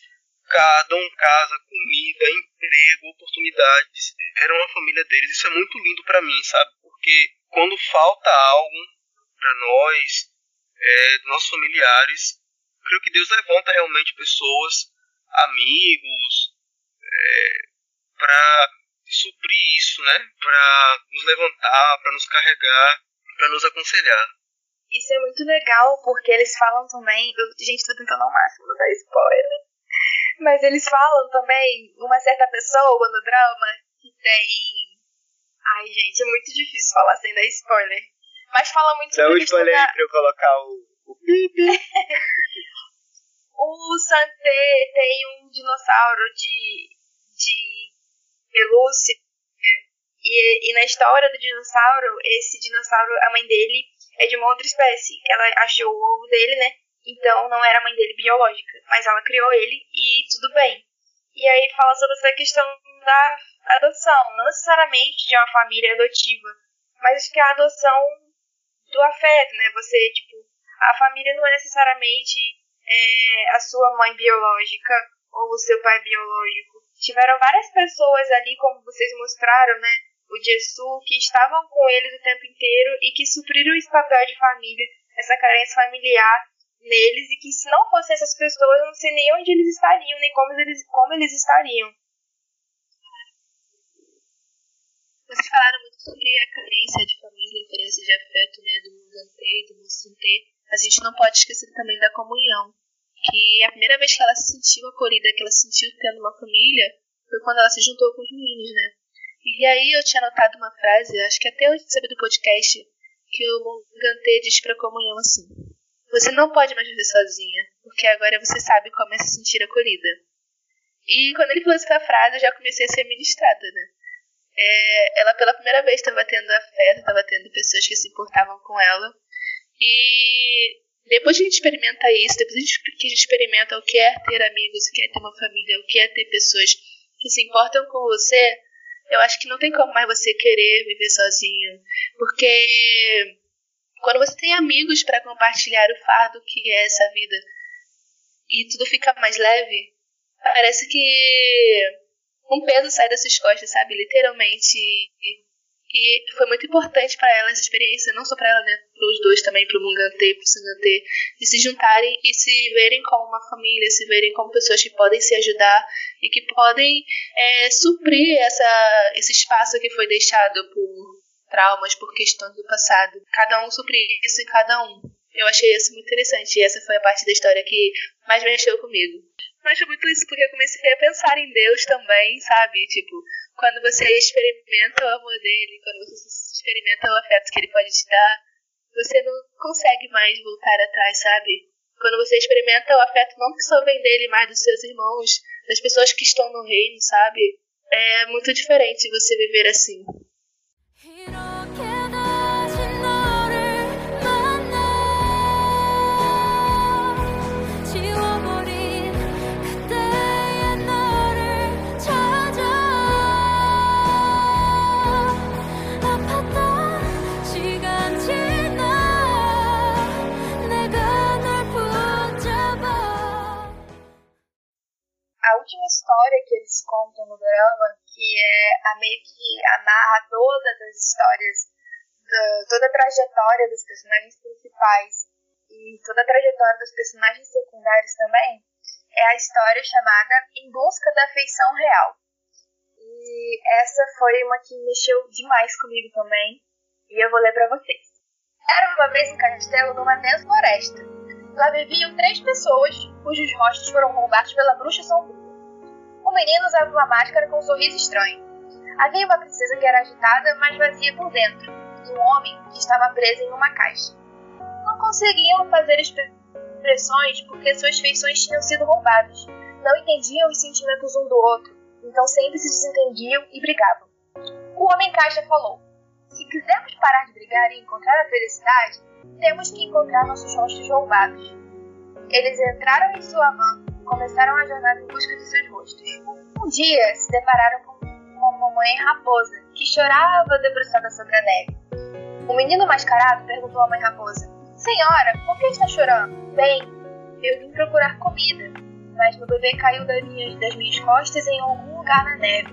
dão casa, comida, emprego, oportunidades, eram a família deles. Isso é muito lindo para mim, sabe? Porque quando falta algo para nós, é, nossos familiares, creio que Deus levanta realmente pessoas, amigos, é, para suprir isso, né? Para nos levantar, para nos carregar, para nos aconselhar. Isso é muito legal, porque eles falam também. Eu, gente, tô tentando ao máximo não dar spoiler. Mas eles falam também uma certa pessoa no drama que tem. Ai, gente, é muito difícil falar sem dar spoiler. Mas fala muito Dá um sobre questão spoiler da- aí pra eu colocar o, o pipi. O Santé tem um dinossauro de, de pelúcia. E, e na história do dinossauro, esse dinossauro, a mãe dele é de uma outra espécie. Ela achou o ovo dele, né? Então não era a mãe dele biológica. Mas ela criou ele e tudo bem. E aí fala sobre essa questão da adoção. Não necessariamente de uma família adotiva. Mas que a adoção do afeto, né? Você, tipo, a família não é necessariamente é, a sua mãe biológica ou o seu pai biológico. Tiveram várias pessoas ali, como vocês mostraram, né? O Jessu, que estavam com eles o tempo inteiro e que supriram esse papel de família, essa carência familiar neles e que se não fossem essas pessoas, eu não sei nem onde eles estariam, nem como eles, como eles estariam. Vocês falaram muito sobre a carência de família, a diferença de afeto, né, do Mugante e do Mussante. A gente não pode esquecer também da comunhão. Que a primeira vez que ela se sentiu acolhida, que ela se sentiu tendo uma família, foi quando ela se juntou com os meninos, né? E aí eu tinha anotado uma frase, acho que até eu saber do podcast, que o Mugante diz pra comunhão assim: Você não pode mais viver sozinha, porque agora você sabe como é se sentir acolhida. E quando ele falou essa frase, eu já comecei a ser ministrada, né? É, ela pela primeira vez estava tendo afeto, estava tendo pessoas que se importavam com ela. E depois que a gente experimenta isso, depois que a gente experimenta o que é ter amigos, o que é ter uma família, o que é ter pessoas que se importam com você, eu acho que não tem como mais você querer viver sozinho. Porque quando você tem amigos para compartilhar o fardo que é essa vida e tudo fica mais leve, parece que um peso sai das suas costas, sabe? Literalmente. E, foi muito importante para ela essa experiência, não só para ela, né? Para os dois também, para o Mungante e para o de se juntarem e se verem como uma família, se verem como pessoas que podem se ajudar e que podem é, suprir essa, esse espaço que foi deixado por traumas, por questões do passado. Cada um suprir isso em cada um. Eu achei isso muito interessante e essa foi a parte da história que mais mexeu comigo. Foi muito isso porque eu comecei a pensar em Deus também, sabe? Tipo, quando você experimenta o amor dele, quando você experimenta o afeto que ele pode te dar, você não consegue mais voltar atrás, sabe? Quando você experimenta o afeto não que só vem dele, mas dos seus irmãos, das pessoas que estão no reino, sabe? É muito diferente você viver assim. 이 A última história que eles contam no drama, que é a meio que a narra todas as histórias, da- toda a trajetória dos personagens principais e toda a trajetória dos personagens secundários também, é a história chamada Em Busca da Afeição Real. E essa foi uma que mexeu demais comigo também, e eu vou ler para vocês. Era uma vez um castelo numa densa floresta. Lá viviam três pessoas cujos rostos foram roubados pela bruxa sombria. O menino usava uma máscara com um sorriso estranho. Havia uma princesa que era agitada, mas vazia por dentro, e um homem que estava preso em uma caixa. Não conseguiam fazer expressões porque suas feições tinham sido roubadas. Não entendiam os sentimentos um do outro, então sempre se desentendiam e brigavam. O homem caixa falou: Se quisermos parar de brigar e encontrar a felicidade, temos que encontrar nossos rostos roubados. Eles entraram em sua van começaram a jornada em busca de seus rostos. Um dia se depararam com uma mamãe raposa que chorava debruçada sobre a neve. O menino mascarado perguntou à mãe raposa: Senhora, por que está chorando? Bem, eu vim procurar comida, mas meu bebê caiu das minhas, das minhas costas em algum lugar na neve.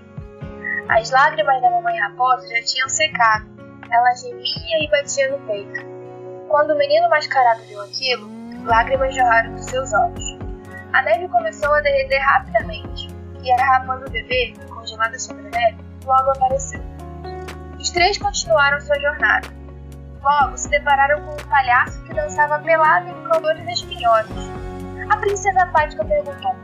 As lágrimas da mamãe raposa já tinham secado. Ela gemia e batia no peito. Quando o menino mascarado viu aquilo, lágrimas jorraram dos seus olhos. A neve começou a derreter rapidamente, e a raposa bebê, congelada sobre a neve, logo apareceu. Os três continuaram sua jornada. Logo se depararam com um palhaço que dançava pelado em candores espinhosos. A princesa apática perguntou: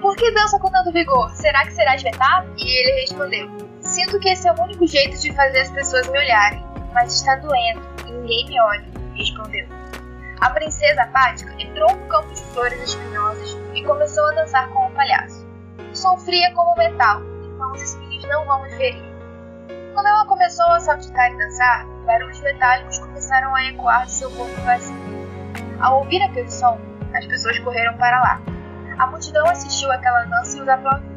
Por que dança com tanto vigor? Será que será vetado? E ele respondeu: Sinto que esse é o único jeito de fazer as pessoas me olharem, mas está doendo e ninguém me olha, respondeu. A princesa apática entrou no campo de flores espinhosas e começou a dançar com o palhaço. Sou fria como metal, então os espinhos não vão ferir. Quando ela começou a saltitar e dançar, barulhos metálicos começaram a ecoar de seu corpo vazio. Ao ouvir aquele som, as pessoas correram para lá. A multidão assistiu àquela dança e os aplaudiu.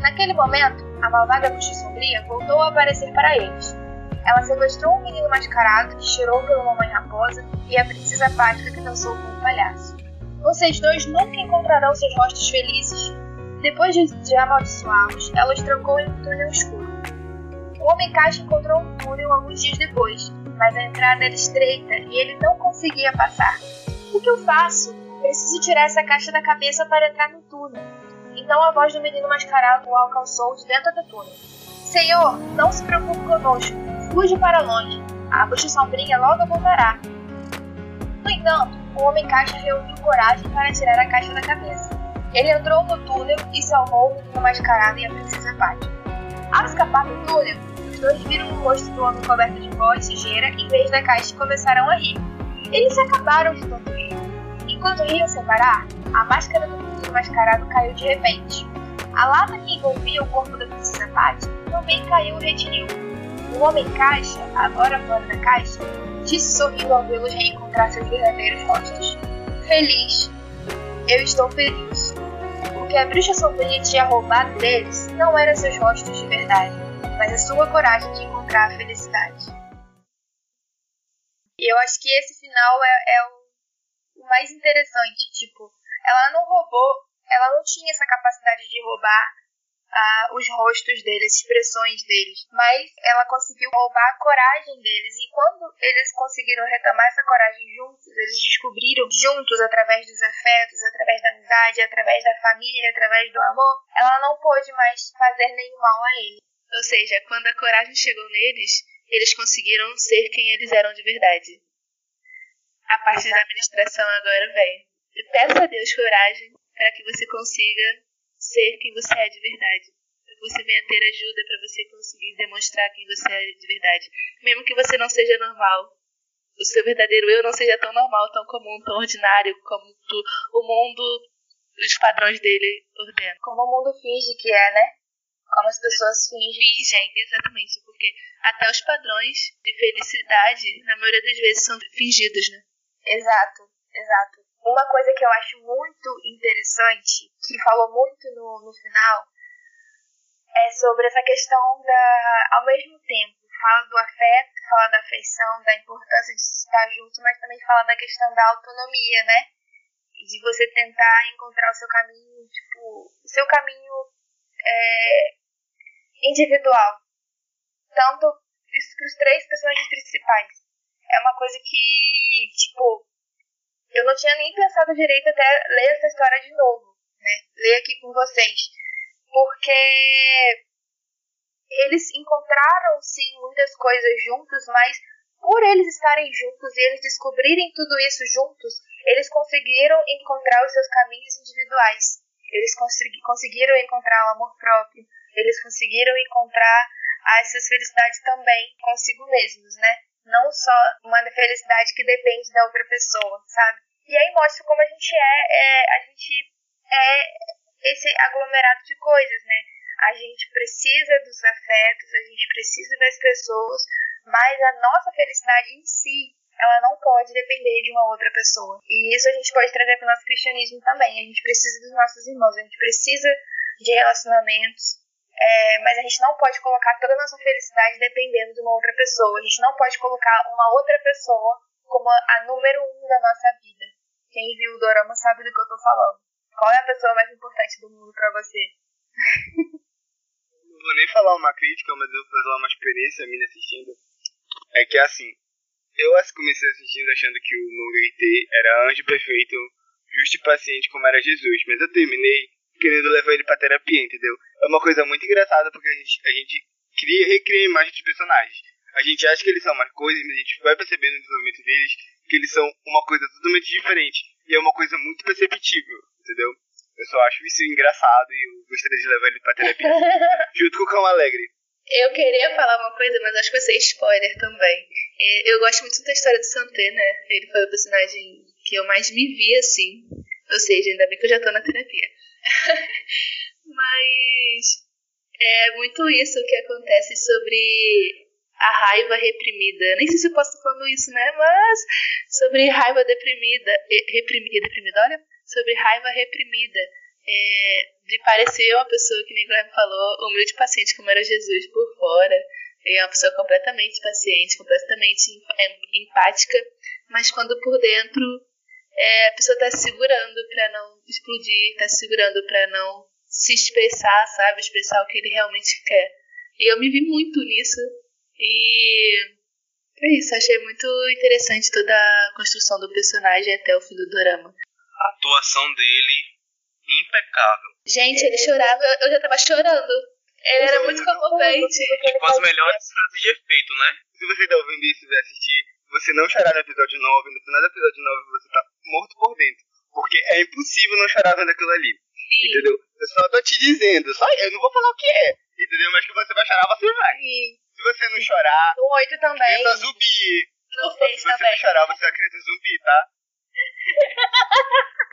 Naquele momento, a malvada bruxa sombria voltou a aparecer para eles. Ela sequestrou um menino mascarado que chorou pela mamãe raposa e a princesa apática que dançou com o palhaço. Vocês dois nunca encontrarão seus rostos felizes. Depois de, amaldiçoá-los, ela os trancou em um túnel escuro. O homem caixa encontrou um túnel alguns dias depois, mas a entrada era estreita e ele não conseguia passar. O que eu faço? Preciso tirar essa caixa da cabeça para entrar no túnel. Então a voz do menino mascarado o alcançou de dentro do túnel. Senhor, não se preocupe conosco. Fuge para longe. A bruxa sombrinha logo voltará. No entanto, o homem caixa reuniu coragem para tirar a caixa da cabeça. Ele entrou no túnel e salvou o mascarado e a princesa Pátio. Ao escapar do túnel, os dois viram o rosto do homem coberto de pó e sujeira em vez da caixa e começaram a rir. Eles se acabaram de tanto rir. Enquanto riam sem parar, a máscara do menino mascarado caiu de repente. A lata que envolvia o corpo da princesa Patty também caiu e retiniu. O homem caixa, agora fora da caixa, disse sorrindo ao vê-los reencontrar seus verdadeiros rostos. Feliz. Eu estou feliz. O que a bruxa sombria tinha roubado deles não eram seus rostos de verdade, mas a sua coragem de encontrar a felicidade. E eu acho que esse final é, é o, o mais interessante. Tipo, ela não roubou, ela não tinha essa capacidade de roubar ah, os rostos deles, as expressões deles, mas ela conseguiu roubar a coragem deles. E quando eles conseguiram retomar essa coragem juntos, eles descobriram juntos, através dos afetos, através da amizade, através da família, através do amor, ela não pôde mais fazer nenhum mal a ele. Ou seja, quando a coragem chegou neles, eles conseguiram ser quem eles eram de verdade. A parte da administração agora vem. Eu peço a Deus coragem para que você consiga ser quem você é de verdade. Para que você venha ter ajuda para você conseguir demonstrar quem você é de verdade. Mesmo que você não seja normal. O seu verdadeiro eu não seja tão normal, tão comum, tão ordinário como tu, o mundo, os padrões dele ordenam. Como o mundo finge que é, né? Como as pessoas fingem. Fingem, exatamente, porque até os padrões de felicidade, na maioria das vezes, são fingidos, né? Exato, exato. Uma coisa que eu acho muito interessante, que falou muito no, no final, é sobre essa questão da. Ao mesmo tempo, fala do afeto, fala da afeição, da importância de estar junto, mas também fala da questão da autonomia, né? De você tentar encontrar o seu caminho, tipo, o seu caminho é, individual. Tanto isso para os três personagens principais. É uma coisa que, tipo, eu não tinha nem pensado direito até ler essa história de novo, né? Ler aqui com vocês. Porque eles encontraram, sim, muitas coisas juntos, mas por eles estarem juntos e eles descobrirem tudo isso juntos, eles conseguiram encontrar os seus caminhos individuais. Eles consegui- conseguiram encontrar o amor próprio. Eles conseguiram encontrar essas felicidades também consigo mesmos, né? Não só uma felicidade que depende da outra pessoa, sabe? E aí mostra como a gente é, é a gente é esse aglomerado de coisas, né? A gente precisa dos afetos, a gente precisa das pessoas, mas a nossa felicidade em si, ela não pode depender de uma outra pessoa. E isso a gente pode trazer para o nosso cristianismo também. A gente precisa dos nossos irmãos, a gente precisa de relacionamentos, é, mas a gente não pode colocar toda a nossa felicidade dependendo de uma outra pessoa. A gente não pode colocar uma outra pessoa como a, número um da nossa vida. Quem viu o Dorama sabe do que eu tô falando. Qual é a pessoa mais importante do mundo pra você? Não vou nem falar uma crítica, mas eu vou falar uma experiência minha assistindo. É que assim, eu comecei assistindo achando que o Mongreite era anjo perfeito, justo e paciente como era Jesus, mas eu terminei querendo levar ele pra terapia, entendeu? É uma coisa muito engraçada porque a gente, a gente cria, recria a imagem dos personagens. A gente acha que eles são uma coisa, mas a gente vai percebendo no desenvolvimento deles que eles são uma coisa totalmente diferente. E é uma coisa muito perceptível, entendeu? Eu só acho isso engraçado e eu gostaria de levar ele pra terapia. Junto com o Cão Alegre. Eu queria falar uma coisa, mas acho que vai ser spoiler também. É, Eu gosto muito da história do Santé, né? Ele foi o personagem que eu mais me vi, assim. Ou seja, ainda bem que eu já tô na terapia. mas é muito isso que acontece sobre a raiva reprimida. Nem sei se eu posso estar falando isso, né? Mas sobre raiva deprimida. Reprimida, reprimida, olha. Sobre raiva reprimida. É, de parecer uma pessoa que nem Guilherme falou, humilde paciente como era Jesus por fora. É uma pessoa completamente paciente, completamente em- empática, mas quando por dentro é, a pessoa tá se segurando pra não explodir, tá se segurando pra não se expressar, sabe? Expressar o que ele realmente quer. E eu me vi muito nisso. E é isso, achei muito interessante toda a construção do personagem até o fim do drama. A atuação dele, impecável. Gente, ele chorava, eu já tava chorando. Ele era muito comovente. Com as melhores frases de efeito, né? Se você tá ouvindo isso e vai assistir, você não chorar no episódio 9, no final do episódio 9 você tá morto por dentro. Porque é impossível não chorar vendo aquilo ali. Entendeu? Eu só tô te dizendo, só eu não vou falar o que é. Entendeu? Mas que você vai chorar, você vai. E Se você não chorar, no 8 também. criança zumbi. Não Se fez você não chorar, você é uma criança zumbi, tá?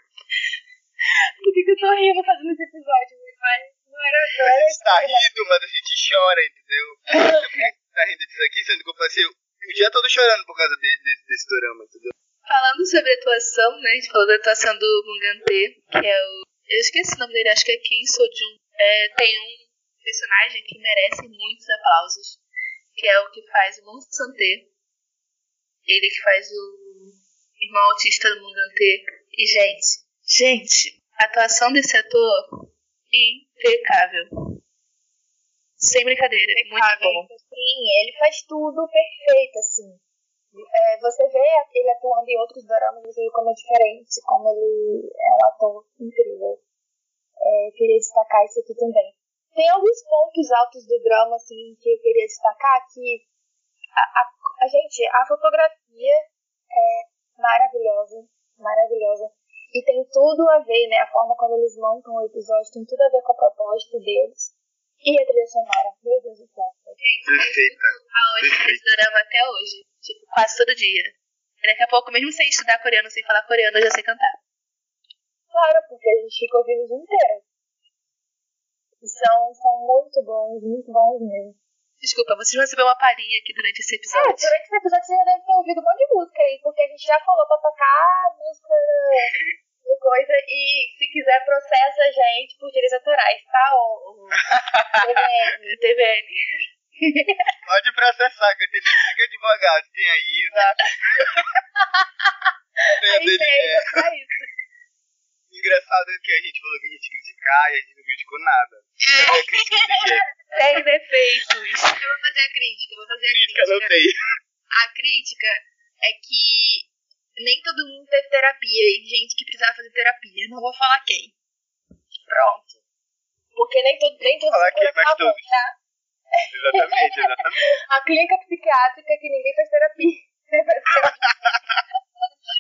Por que, que eu tô rindo fazendo esse episódio, meu pai? Não era, não A era gente tá rindo, mas a gente chora, entendeu? Por que você tá rindo disso aqui, sendo que eu passei o dia todo chorando por causa de- desse, desse drama, entendeu? Falando sobre atuação, né? A gente falou da atuação do Mungante, que é o. Eu esqueci o nome dele, acho que é Kim Sojun. É, tem um personagem que merece muitos aplausos, que é o que faz o Monsante. Ele que faz o irmão autista do Mungante. E, gente, gente, a atuação desse ator, impecável. Sem brincadeira, é muito bom. Sim, ele faz tudo perfeito, assim. É, você vê ele atuando em outros doramas, você vê como é diferente, como ele é um ator incrível. É, queria destacar isso aqui também. Tem alguns pontos altos do drama, assim, que eu queria destacar, que a, a, a gente, a fotografia é maravilhosa, maravilhosa. E tem tudo a ver, né, a forma como eles montam o episódio, tem tudo a ver com a proposta deles. E a trilha sonora, meu Deus do céu. Perfeita. a hoje esse dorama até hoje. Tipo, quase todo dia. E daqui a pouco, mesmo sem estudar coreano, sem falar coreano, eu já sei cantar. Claro, porque a gente fica ouvindo o dia inteiro. E são, são muito bons, muito bons mesmo. Desculpa, vocês vão receber uma palhinha aqui durante esse É, episódio. durante esse episódio você já deve ter ouvido um monte de música aí, porque a gente já falou pra tocar música coisa, e se quiser processa a gente por direitos autorais, tá? O, o TVN. TVN. Pode processar, que eu tenho cinco advogados. Tem a Isa. tem a Aí dele, tem é. pra isso. Engraçado é que a gente falou que a gente criticar e a gente não criticou nada. É crítica. Tem defeitos. Eu vou fazer a crítica, eu vou fazer a Crítica não crítica. tem. A crítica é que nem todo mundo teve terapia e gente que precisava fazer terapia. Não vou falar quem. Pronto. Porque nem tudo, nem tudo Falar se cura que mais com amor, todos. tá? Exatamente, exatamente. A clínica psiquiátrica que ninguém faz terapia.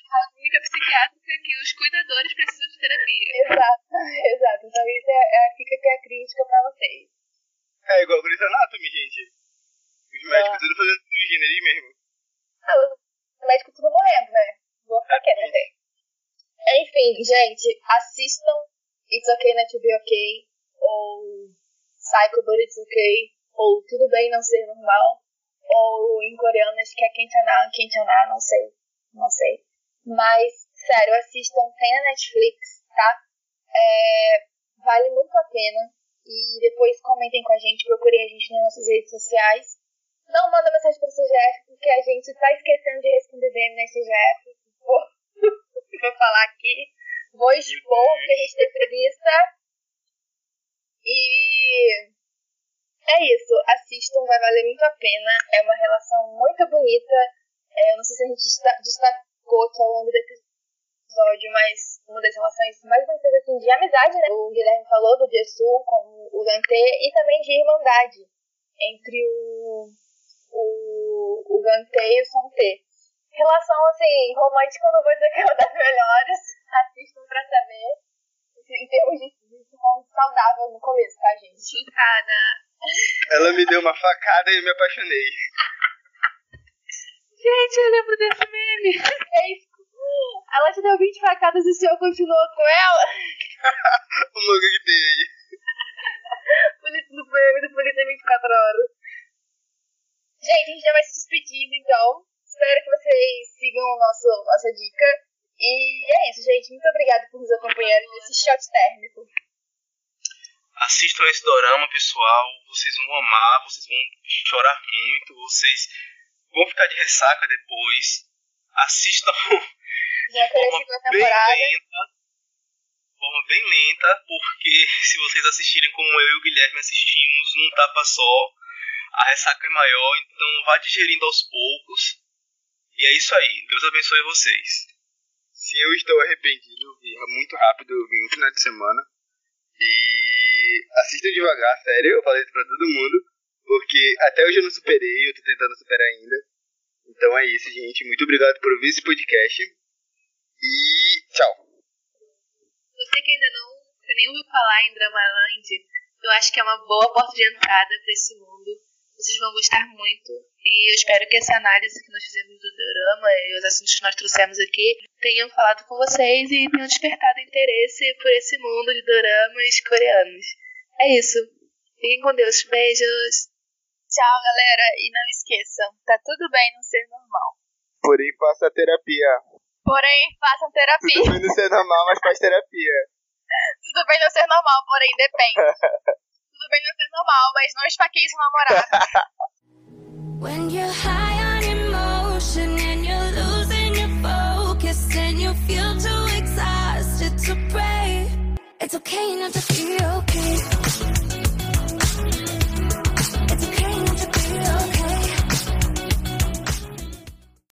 A clínica psiquiátrica que os cuidadores precisam de terapia. exato, exato. Então isso é, é, fica aqui a crítica pra vocês. É igual Grey's Anatomy, gente. Os médicos Ah. tudo fazendo cirurgia nele mesmo. Ah, os médicos tudo morrendo, né? Vou ficar quieta até. Enfim, gente, assistam It's Okay Not To Be Okay, ou Psycho But It's Okay, ou Tudo Bem Não Ser Normal, ou em coreano acho que é Kenchana, Kenchana, não sei, não sei. Mas, sério, assistam, tem na Netflix, tá? É, vale muito a pena. E depois comentem com a gente, procurem a gente nas nossas redes sociais. Não manda mensagem pra CGF, porque a gente tá esquecendo de responder DM na CGF. Vou, vou falar aqui. Vou expor que a gente tem preguiça. E é isso. Assistam, vai valer muito a pena. É uma relação muito bonita. É, eu não sei se a gente desta- destacou aqui ao longo do episódio, mas uma das relações mais bonitas assim, de amizade, né? O Guilherme falou do Jessu com o Gantê e também de irmandade entre o, o, o Gantê e o Sonté. Relação, assim, romântica eu não vou dizer que é uma das melhores. Assistam pra saber. Em termos de, de saudável no começo, tá, gente? Chutada. Ela me deu uma facada e eu me apaixonei. Gente, eu lembro desse meme. É isso. Ela te deu 20 facadas e o senhor continuou com ela? O louco que tem aí. Polícia do meme do Polícia 24 horas. Gente, a gente já vai se despedindo, então. Espero que vocês sigam o nosso, nossa dica. E é isso, gente. Muito obrigada por nos acompanharem nesse shot térmico. Assistam esse dorama, pessoal. Vocês vão amar, vocês vão chorar muito, vocês vão ficar de ressaca depois. Assistam Já de forma bem lenta. De forma bem lenta, porque se vocês assistirem como eu e o Guilherme assistimos, num tapa só, a ressaca é maior, então vá digerindo aos poucos. E é isso aí. Deus abençoe vocês. Sim, eu estou arrependido. Muito rápido, eu vi no final de semana. E assistam devagar, sério, eu falei isso pra todo mundo. Porque até hoje eu não superei, eu tô tentando superar ainda. Então é isso, gente. Muito obrigado por ouvir esse podcast. E tchau. Você que ainda não nem ouviu falar em Dramaland, eu acho que é uma boa porta de entrada pra esse mundo. Vocês vão gostar muito. E eu espero que essa análise que nós fizemos do drama e os assuntos que nós trouxemos aqui tenham falado com vocês e tenham despertado interesse por esse mundo de doramas coreanos. É isso. Fiquem com Deus. Beijos. Tchau, galera. E não esqueçam, tá tudo bem não ser normal. Porém, faça terapia. Porém, façam terapia. Tudo bem não ser normal, mas faz terapia. Tudo bem não ser normal, porém depende. Tudo bem não ser normal, mas não esfaqueie seu namorado. When you're high on emotion and you're losing your focus and you feel too exhausted to pray, it's okay not to feel okay.